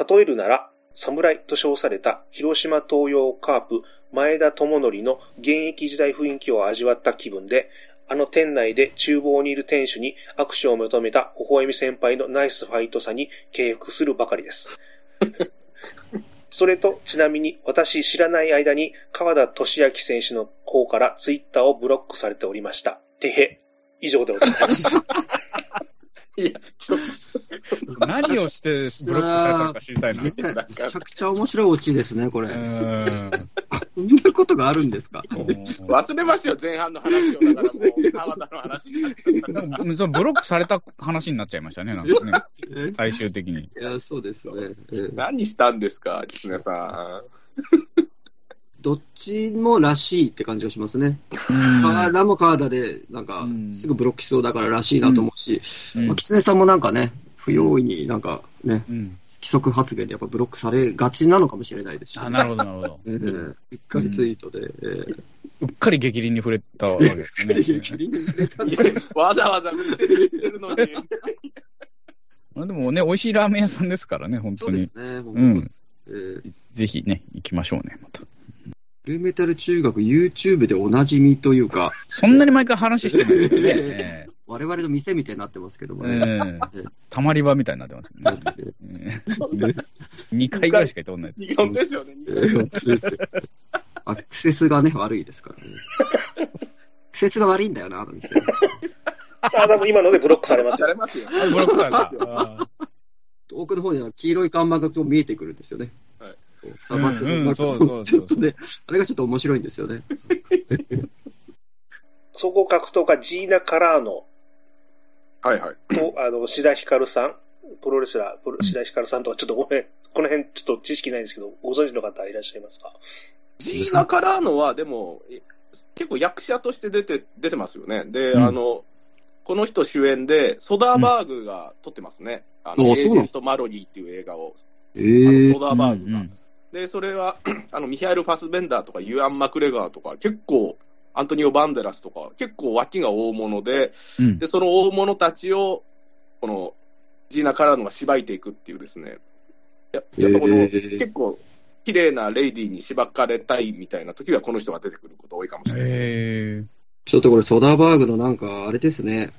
例えるなら、侍と称された広島東洋カープ前田智則の現役時代雰囲気を味わった気分で、あの店内で厨房にいる店主に握手を求めた微笑み先輩のナイスファイトさに敬服するばかりです。それと、ちなみに私知らない間に川田俊明選手の方からツイッターをブロックされておりました。てへ。以上でございます。いや、ちょっと。何をしてブロックされたのか知りたいな。めちゃくちゃ面白いオチですね、これ。こんなことがあるんですか？忘れますよ、前半の話を。だからもう、川田の話にブロックされた話になっちゃいましたね、なんかね。最終的に。いや、そうですね。何したんですか、狐さん。どっちもらしいって感じがしますね。川田も川田で、なんか、すぐブロックしそうだかららしいなと思うし、まあ、狐さんもなんかね、不用意になんかね、規則発言でやっぱブロックされがちなのかもしれないですし、ね、あなるほど、なるほど。えー、うっかりツイートで、えー、うっかり激鱗に触れたわけですね。激鱗に触れたんですわざわざ見せて言ってるのに。まあでもね、美味しいラーメン屋さんですからね、本当に。そうですね、本当そうです。うん、えー、ぜひね、行きましょうね、また。フルメタル中学、YouTube でおなじみというか。そんなに毎回話してるんですね。我々の店みたいになってますけどもね。えー、たまり場みたいになってますね。2回ぐらいしか行ったことないです。本当ですよね。本当ですよ。アクセスがね、悪いですからね。アクセスが悪いんだよな、あの店。あ、多分今のでブロックされますよ。されますよ。ブロックされた。遠くの方には黄色い看板が見えてくるんですよね。はい。砂漠の中、ちょっとね、あれがちょっと面白いんですよね。総合格闘家ジーナ・カラーノはいはい。と、あの、志田ひかるさん、プロレスラー、志田ひかるさんとか、ちょっとごめん、この辺ちょっと知識ないんですけど、ご存知の方いらっしゃいますか？ジーナ・カラーノは、でも、結構役者として出て、出てますよね。で、うん、あの、この人主演で、ソダーバーグが撮ってますね。うん、あの、エージェント・マロリーっていう映画を。えー、ソダーバーグが。うんうん、で、それは、あの、ミハエル・ファスベンダーとか、ユアン・マクレガーとか、結構、アントニオ・バンデラスとか、結構脇が大物で、うん、で、その大物たちを、この、ジーナ・カラーノが縛いていくっていうですね、ややっぱこの、えー、結構、綺麗なレイディーに縛かれたいみたいな時は、この人が出てくること多いかもしれないですね。えー、ちょっとこれ、ソダーバーグのなんか、あれですね、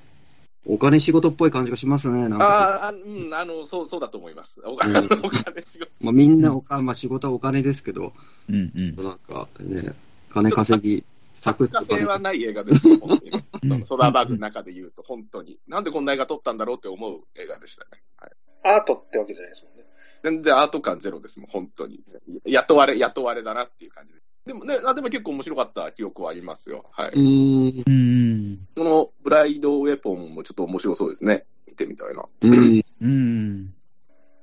お金仕事っぽい感じがしますね、なんか。ああ、うん、あの、そう、そうだと思います。お金、うん、お金仕事。まあ、みんなおか、まあ、仕事はお金ですけど、うんうん。なんかね、金稼ぎサクッと作家性はない映画ですよ、本当にね。そのソダーバーグの中で言うと、本当に。なんでこんな映画撮ったんだろうって思う映画でしたね。はい、アートってわけじゃないですもんね。全然アート感ゼロですもん、本当に。雇われ、雇われだなっていう感じで。でもね、あでも結構面白かった記憶はありますよ。はうい。うん。そのブライドウェポンもちょっと面白そうですね。見てみたいな。うん。うん。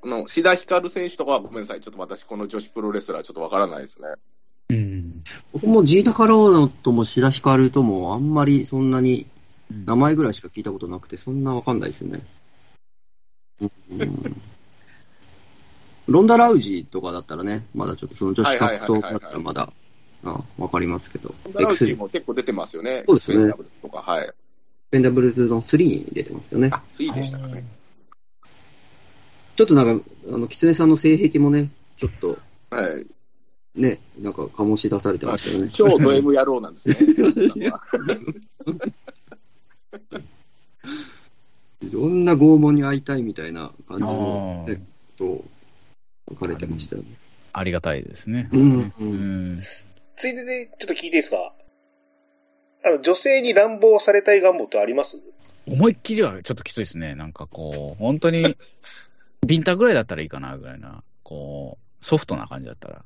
あの、志田ひかる選手とかはごめんなさい。ちょっと私、この女子プロレスラーちょっとわからないですね。うん。僕もジータカローノとも白ヒカルともあんまりそんなに名前ぐらいしか聞いたことなくて、そんなわかんないですよね。うんロンダ・ラウジーとかだったらね、まだちょっとその女子格闘家だったらまだ、あわかりますけど、ダラウチ X も結構出てますよね。そうですねとか、はい。ペンダブルズの3に出てますよね。あ、3でしたかね。ちょっとなんか、あの、キツネさんの性癖もね、ちょっと、はい。ね、なんか醸し出されてましたよね。超ド M 野郎なんですね。いろんな拷問に会いたいみたいな感じの、ね、と書かれてましたよね。ありがたいですね。うんううんん。ついでで、ちょっと聞いていいですか？あの、女性に乱暴されたい願望ってあります？思いっきりはちょっときついですね。なんかこう、本当に、ビンタぐらいだったらいいかな、ぐらいな。こう、ソフトな感じだったら。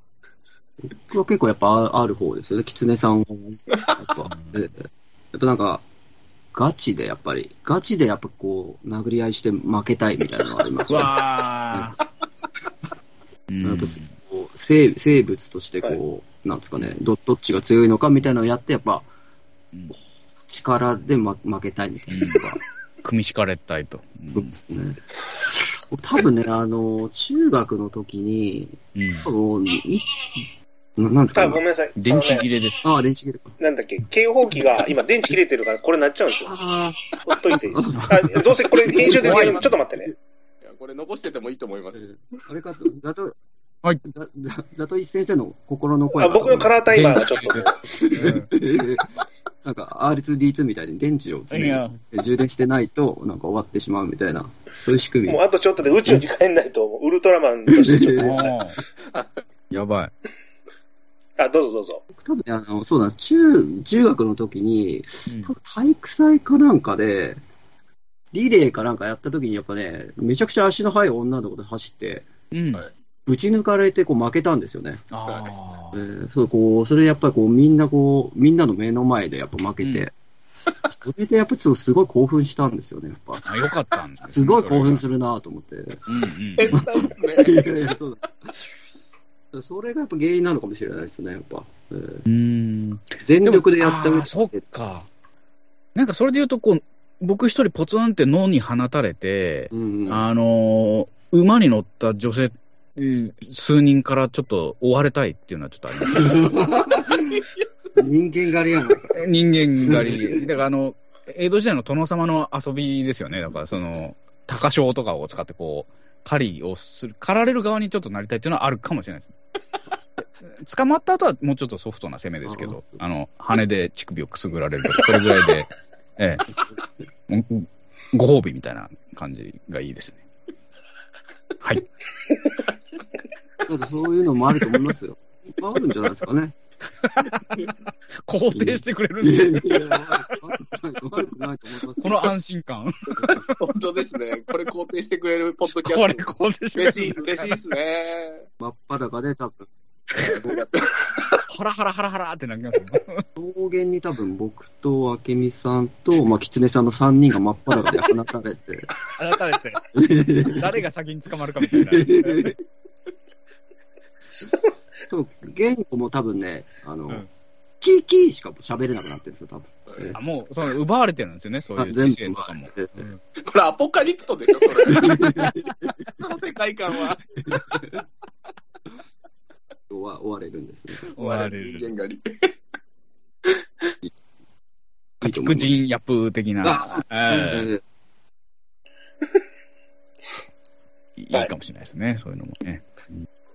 僕は結構やっぱあある方ですよね。キツネさんは。やっぱ、ええやっぱなんか、ガチでやっぱり、ガチでやっぱこう、殴り合いして負けたいみたいなのがありますね。わー。やっぱうんこう生生物としてこう、なんですかねど、どっちが強いのかみたいなのをやって、やっぱうん力で、ま、負けたいみたいなのが、組み敷かれたいと。うんそうですね。多分ね、あの、中学の時に、うんあのいななんですかあ、ごめんなさい。電池切れです。ああ、電池切れか。なんだっけ、警報器が 今電池切れてるからこれ鳴っちゃうんですよ。あほっといていいです。あ、どうせこれ編集でやるのちょっと待ってね。いやこれ残しててもいいと思いまあ、す。あれかと、ざと、はいざ、ざ、ざとい先生の心の声あ僕のカラータイマーがちょっと。なんか R2D2 みたいに電池を常に充電してないと、なんか終わってしまうみたいな、そういう仕組みもう。あとちょっとで宇宙に帰んないと、ウルトラマンとしてちょっと。やばい。あ、どうぞどうぞ。多分ねあの、そうなんです。中、中学の時に、多分体育祭かなんかで、リレーかなんかやった時にやっぱね、めちゃくちゃ足の速い女の子で走って、うん。はいぶち抜かれてこう負けたんですよね。あえーそう、こう、それやっぱりこう、みんなこう、みんなの目の前でやっぱ負けて、それでやっぱりすごい興奮したんですよね、やっぱ。あ。よかったんですねすごい興奮する。るなと思って。うんうん。いやいや、そうなんです。それがやっぱ原因なのかもしれないですね、やっぱ。えーうん。全力でやった上あーそっか。なんかそれで言うと、こう、僕一人ポツンって脳に放たれて、うんうん。あのー馬に乗った女性、うん数人からちょっと追われたいっていうのはちょっとあります。人間狩りやな。人間狩り。だからあの、江戸時代の殿様の遊びですよね。だからその、高潮とかを使ってこう、狩りをする、狩られる側にちょっとなりたいっていうのはあるかもしれないです。捕まった後はもうちょっとソフトな攻めですけど、あの、羽で乳首をくすぐられるとか、それぐらいで、ええ、ご褒美みたいな感じがいいですね。はい。なんかそういうのもあると思いますよ。いっぱいあるんじゃないですかね。肯定してくれるんいやですいやいや、悪くない、悪くないと思いますよ。この安心感。本当ですね。これ肯定してくれるポッドキャこれスト。肯定してくれる嬉しい、嬉しいですね。真っ裸で多分、ハラハラハラハラってなりますね。草原に多分僕と明美さんと、まあ、狐さんの3人が真っ裸で放たれて、改めて、誰が先に捕まるかみたいな。そう、言語も多分ね、あの、うんキーキーしか喋れなくなってるんですよ、多分。えあもう、その奪われてるんですよね、そういう知性とかも。これアポカリプトでしょ、それ。その世界観は。追わ追われるんですね。追われる。人間狩り。家畜人ヤップ的な。いいかもしれないですね、そういうのもね。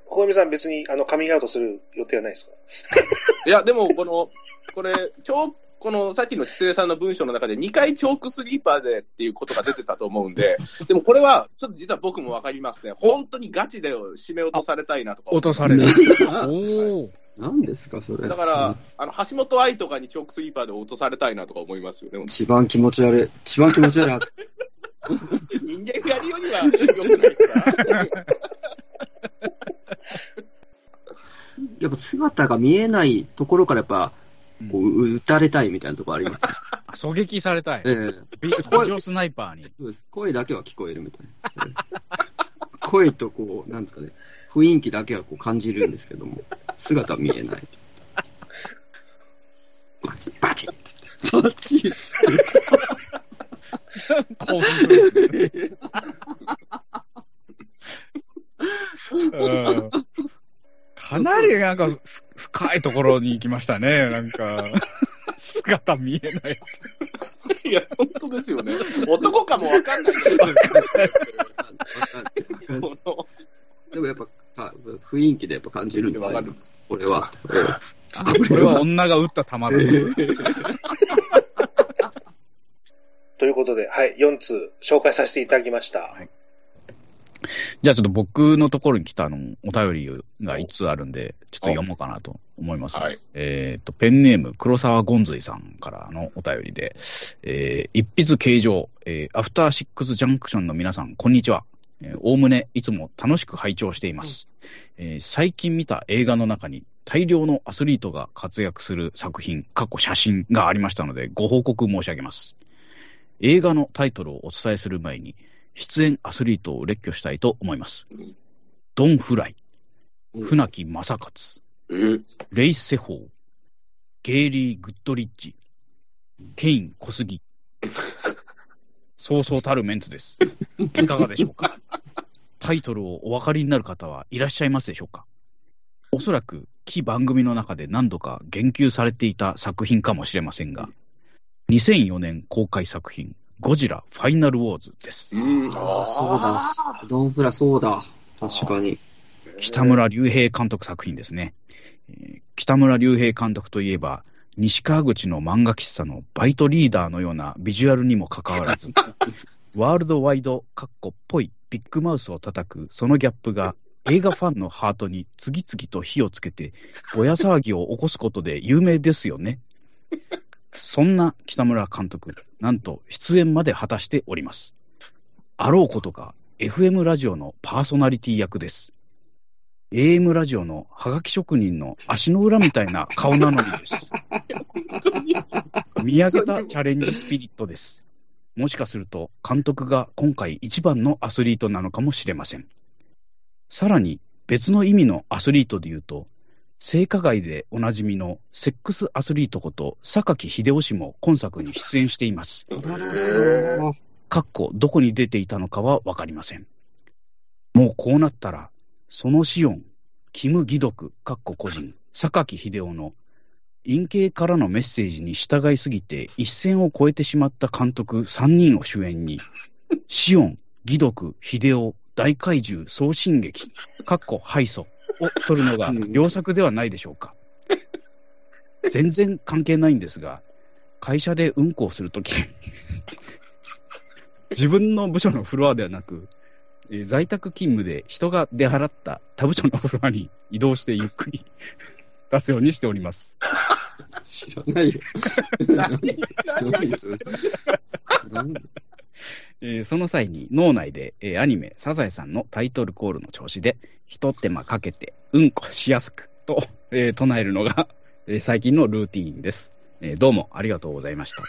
小上さん別にあのカミングアウトする予定はないですか？いや、でも、この、これ、チョーク、このさっきの狐さんの文章の中で2回チョークスリーパーでっていうことが出てたと思うんで、でもこれは、ちょっと実は僕もわかりますね。本当にガチで締め落とされたいなとか。落とされる。あおお。何ですか、それ。だから、あの、橋本愛とかにチョークスイーパーで落とされたいなとか思いますよね。一番気持ち悪い。一番気持ち悪い。人間がやるよりは良くないですか やっぱ姿が見えないところからやっぱ、こう、撃たれたいみたいなところありますね。あ 狙撃されたい。ええビビジョスナイパーに。そうです。声だけは聞こえるみたいな。ええ声とこう、なんですかね、雰囲気だけはこう感じるんですけども、姿は見えない。バチバチって言ってバチ興奮。うんかなりなんかふ深いところに行きましたね。なんか、姿見えない。いや、本当ですよね。男かもわかんないでもやっぱ、あ雰囲気でやっぱ感じるんですよ。これは。これは女が撃った弾だ。ということで、はい、4通紹介させていただきました。じゃあちょっと僕のところに来たあのお便りが1通あるんで、ちょっと読もうかなと思います。はい。えっ、と、ペンネーム、黒沢ゴンズイさんからのお便りで、えー一筆形状、えーアフターシックスジャンクションの皆さん、こんにちは。えーおおむねいつも楽しく拝聴しています、えー最近見た映画の中に大量のアスリートが活躍する作品、過去写真がありましたので、ご報告申し上げます。映画のタイトルをお伝えする前に、出演アスリートを列挙したいと思いますうん。ドン・フライ、うん船木正勝、えーレイ・セホー、ゲイリー・グッドリッジ、ケイン・小杉。そうそうたるメンツです。いかがでしょうか？タイトルをお分かりになる方はいらっしゃいますでしょうか？おそらく、木番組の中で何度か言及されていた作品かもしれませんが、2004年公開作品、ゴジラ・ファイナル・ウォーズです。うん、あーそうだ。ドンフラそうだ。確かに。北村隆平監督作品ですね。えー北村隆平監督といえば、西川口の漫画喫茶のバイトリーダーのようなビジュアルにもかかわらず、ワールドワイド、カッコっぽいビッグマウスを叩くそのギャップが映画ファンのハートに次々と火をつけて、ぼや騒ぎを起こすことで有名ですよね。そんな北村監督、なんと出演まで果たしております。あろうことか、FM ラジオのパーソナリティ役です。AM ラジオのハガキ職人の足の裏みたいな顔なのにです。見上げたチャレンジスピリットです。もしかすると監督が今回一番のアスリートなのかもしれません。さらに別の意味のアスリートで言うと、性加害でおなじみのセックスアスリートこと榊秀夫氏も今作に出演しています。かっこどこに出ていたのかはわかりません。もうこうなったら、そのシオン、キム・ギドク、かっこ個人、榊秀夫の陰形からのメッセージに従いすぎて一線を越えてしまった監督3人を主演に、シオン、ギドク、秀夫、大怪獣、総進撃、かっこ敗訴を取るのが良作ではないでしょうか。全然関係ないんですが、会社でうんこをするとき、自分の部署のフロアではなく、えー在宅勤務で人が出払った他部署のフロアに移動してゆっくり出すようにしております。知らないよ。何何それ何えーその際に脳内で、えーアニメ、サザエさんのタイトルコールの調子で、一手間かけてうんこしやすくと、えー唱えるのが、えー最近のルーティーンです。えーどうもありがとうございました。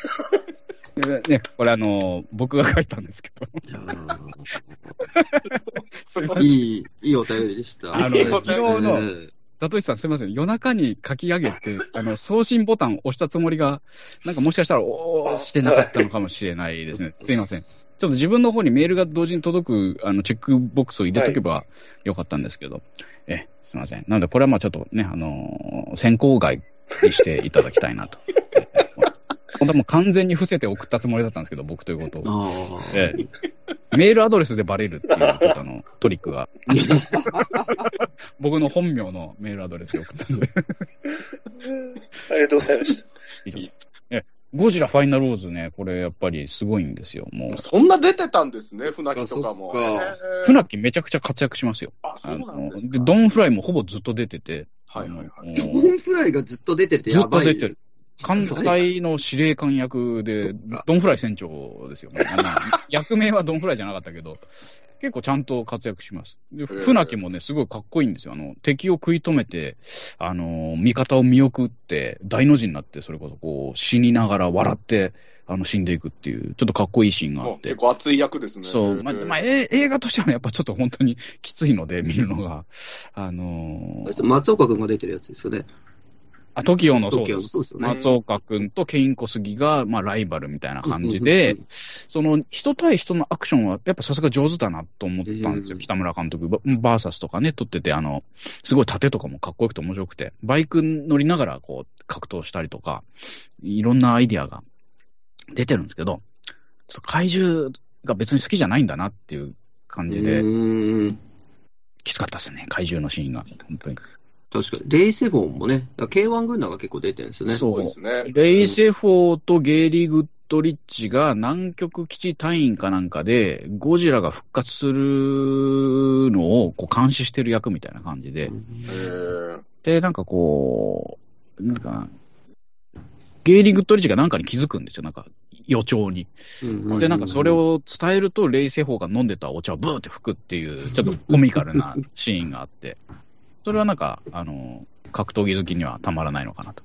え ーね、これあのー僕が書いたんですけど、い。いい、いいお便りでした。あの昨日のええザトシさんすみません。夜中に書き上げて、あの、送信ボタンを押したつもりが、なんかもしかしたら押してなかったのかもしれないですね。すいません。ちょっと自分の方にメールが同時に届く、あの、チェックボックスを入れとけばよかったんですけど、え、すいません。なので、これはまあちょっとね、あのー先行外にしていただきたいなと。え本当はもう完全に伏せて送ったつもりだったんですけど、僕ということを。ええメールアドレスでバレるっていう、ちょっとあの、トリックが。僕の本名のメールアドレスで送ったんで。ありがとうございました。以上です。え、ゴジラファイナルウォーズね、これやっぱりすごいんですよ。もう、そんな出てたんですね、船木とかも。船木めちゃくちゃ活躍しますよ。あ、そうなんですか。で、ドンフライもほぼずっと出てて、はいはいはいドンフライがずっと出ててずやばい。っと出てる。艦隊の司令官役そでドンフライ船長ですよね。役名はドンフライじゃなかったけど、結構ちゃんと活躍します。で、ー船木もね、すごいかっこいいんですよ。あの、敵を食い止めて、あの、味方を見送って、大の字になって、それこそこう、死にながら笑って、あの、死んでいくっていう、ちょっとかっこいいシーンがあって結。構熱い役ですね。そう、まあ、まあ、え映画としてはね、やっぱちょっと本当にきついので、見るのが。あのー、松岡君が出てるやつですよね。あ、TOKIO のそう TOKIO です。のそうですよね。松岡君とケイン小杉が、まあ、ライバルみたいな感じで、その人対人のアクションは、やっぱさすが上手だなと思ったんですよ、うん北村監督。ババーサスとかね、撮ってて、あの、すごい盾とかもかっこよくて面白くて、バイク乗りながらこう格闘したりとか、いろんなアイディアが出てるんですけど、ちょっと怪獣が別に好きじゃないんだなっていう感じで、きつかったですね、怪獣のシーンが。本当に。確かに。レイ・セフォーもね、だから K1 軍団が結構出てるんですよね。そうですね。レイ・セフォーとゲイリー・グッドリッチが南極基地隊員かなんかで、ゴジラが復活するのをこう監視してる役みたいな感じでう、んえーで、なんかこう、なんか、ゲイリー・グッドリッチがなんかに気づくんですよ、なんか予兆に。うんで、なんかそれ、を伝えると、レイ・セフォーが飲んでたお茶をブーって吹くっていう、ちょっとコミカルなシーンがあって、それはなんか、あの、格闘技好きにはたまらないのかなと。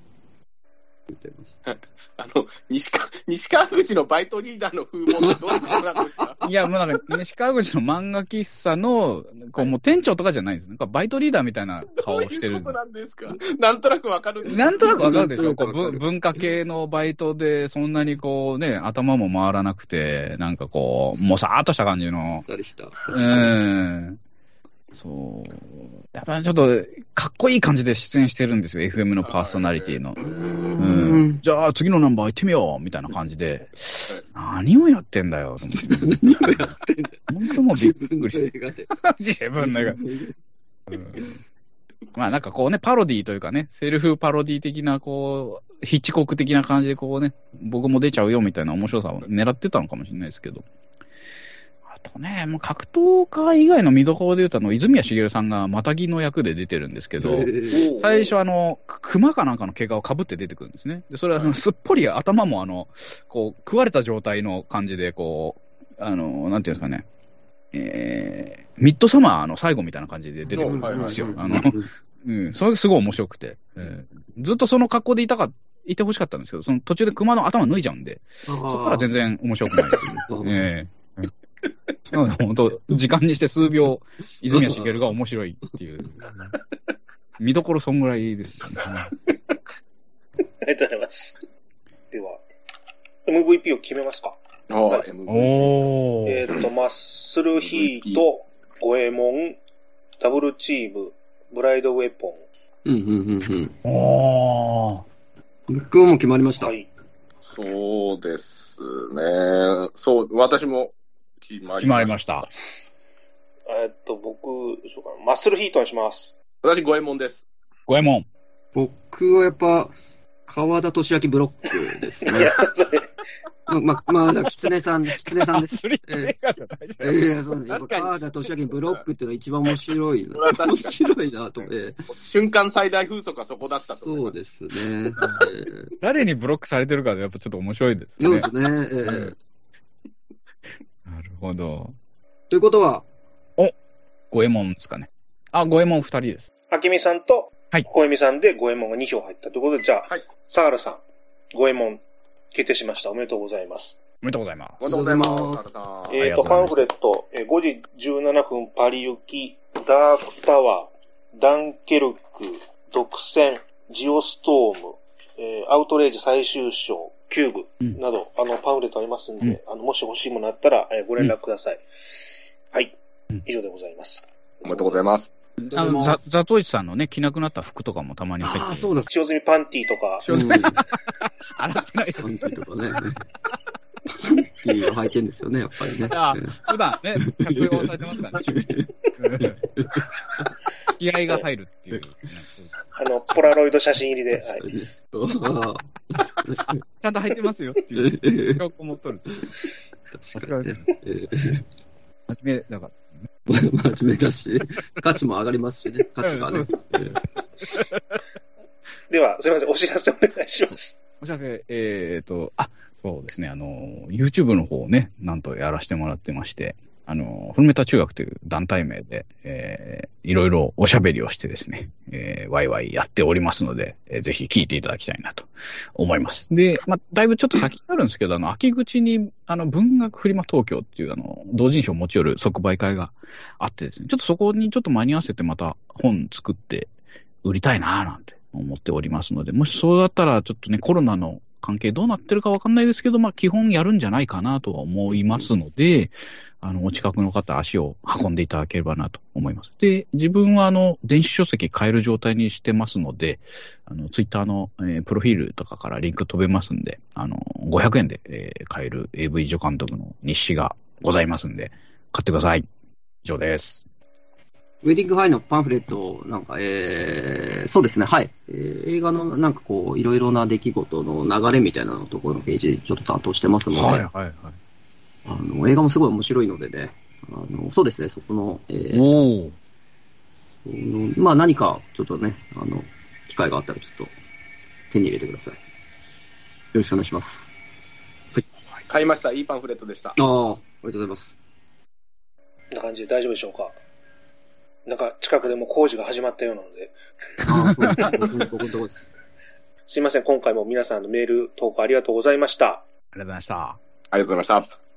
あの、西川、西川口のバイトリーダーの風貌ってどういうことなんですか？いや、もうなんか、西川口の漫画喫茶の、こう、もう店長とかじゃないんです。なんかバイトリーダーみたいな顔をしてるどういうこと。なんですか？なんとなくわかるなんとなくわかるでしょこう文文化系のバイトで、そんなにこうね、頭も回らなくて、なんかこう、もさーっとした感じの。うん。そう。やっぱりちょっと、かっこいい感じで出演してるんですよ、FM のパーソナリティの。ううんん。じゃあ、次のナンバー行ってみようみたいな感じで、何をやってんだよ。何をやってんだよ。本当もうびっ自分のくりし。自分の映画。まあなんかこうね、パロディというかね、セルフパロディ的な、こう、ヒッチコック的な感じでこうね、僕も出ちゃうよみたいな面白さを狙ってたのかもしれないですけど。あとね、もう格闘家以外の見どころで言うと、あの、泉谷しげるさんがマタギの役で出てるんですけど、最初あの、く熊かなんかの毛皮をかぶって出てくるんですね。で、それはすっぽり頭もあの、こう、食われた状態の感じで、こう、あの、なんていうんですかね、えー、ミッドサマーの最後みたいな感じで出てくるんですよ。うんあの、うん、それがすごい面白くて、えーずっとその格好でいたか、いてほしかったんですけど、その途中で熊の頭脱いじゃうんで、そこから全然面白くないですよ。ええなので 本当、時間にして数秒、泉谷しげるが面白いっていう。見どころそんぐらいですよね。ありがとうございます。では、MVP を決めますか？ああ、はい MVP おえっ、と、マッスルヒート、ゴエモン、ダブルチーム、ブライドウェポうんうんうんおーうん。僕はもう決まりましン。た。はい。そうですね。そう、私も決まり決まりましした。えっと、僕、そうかな、マッスルヒートにします。た。私、五右衛門です。五右衛門。僕はやっぱ、川田俊明ブロックですね いや。、それ、ま、まあ、キツネさん、キツネさんです。スリーいじゃん。ええそうね。やっぱ確かに川田俊明ブロックっていうのが一番面白い面白いなと思って。瞬間最大風速はそこだったとそます。うですね。え え誰にブロックされてるかでやっぱちょっと面白いですね。そうですね。ええなるほど。ということは、五右衛門ですかね。あ、五右衛門二人です。あきみさんと、はい小泉さんで五右衛門が2票入ったということで、じゃあ、はい相原さん、五右衛門決定しました。おめでとうございます。おめでとうございます。おめでとうございます。えっ、と、パンフレット、えー5時17分パリ行き、ダークタワー、ダンケルク、独占、ジオストーム、えーアウトレイジ最終章、キューブうんなど、あの、パンフレットありますんで、うんあの、もし欲しいものあったら、えーご連絡ください。はいうん。以上でございます。おめでとうございます。あの、ザ・ザトイチさんのね、着なくなった服とかもたまに入ってる。ああ、そうだ。使用済みパンティとか、塩うん洗洗ってない。パンティとかね。パンティを履いてんですよね、やっぱりね。あええ普段ね、着用されてますからね、うん気合が入るっていう。あの、ポラロイド写真入りで、はい。ちゃんと入ってますよっていう。ええ証拠も取る。確かに真面目、だから。真面目だし、価値も上がりますしね、価値がね。では、すみません、お知らせお願いします。お知らせ、えー、と、あ、そうですね、あの、YouTube の方をね、なんとやらせてもらってまして、あの、フルメタ中学という団体名で、えー、いろいろおしゃべりをしてですね、えー、ワイワイやっておりますので、えーぜひ聞いていただきたいなと思います。で、まあ、だいぶちょっと先になるんですけど、あの、秋口に、あの、文学フリマ東京っていう、あの、同人誌を持ち寄る即売会があってですね、ちょっとそこにちょっと間に合わせてまた本作って売りたいなぁなんて思っておりますので、もしそうだったら、ちょっとね、コロナの関係どうなってるかわかんないですけど、まあ、基本やるんじゃないかなとは思いますので、あの、お近くの方、足を運んでいただければなと思います。で、自分は、あの、電子書籍買える状態にしてますので、あの、ツイッターの、えープロフィールとかからリンク飛べますんで、あの、500円で、えー買える AV 助監督の日誌がございますんで、買ってください。以上です。ウェディングハイのパンフレット、なんか、えー、そうですね、はい。えー映画のなんかこう、いろいろな出来事の流れみたいなのところのページ、ちょっと担当してますので、はい、はい、はい。あの、映画もすごい面白いのでね、あの、そうですね、そこの、えーおー。そのまあ何か、ちょっとね、あの、機会があったらちょっと手に入れてください。よろしくお願いします。買いました。いいパンフレットでした。ああ、ありがとうございます。こんな感じで大丈夫でしょうか？なんか、近くでも工事が始まったようなので、ああ、そうです。僕の僕のところです。すいません、今回も皆さんのメール、投稿ありがとうございました。ありがとうございました。ありがとうございました。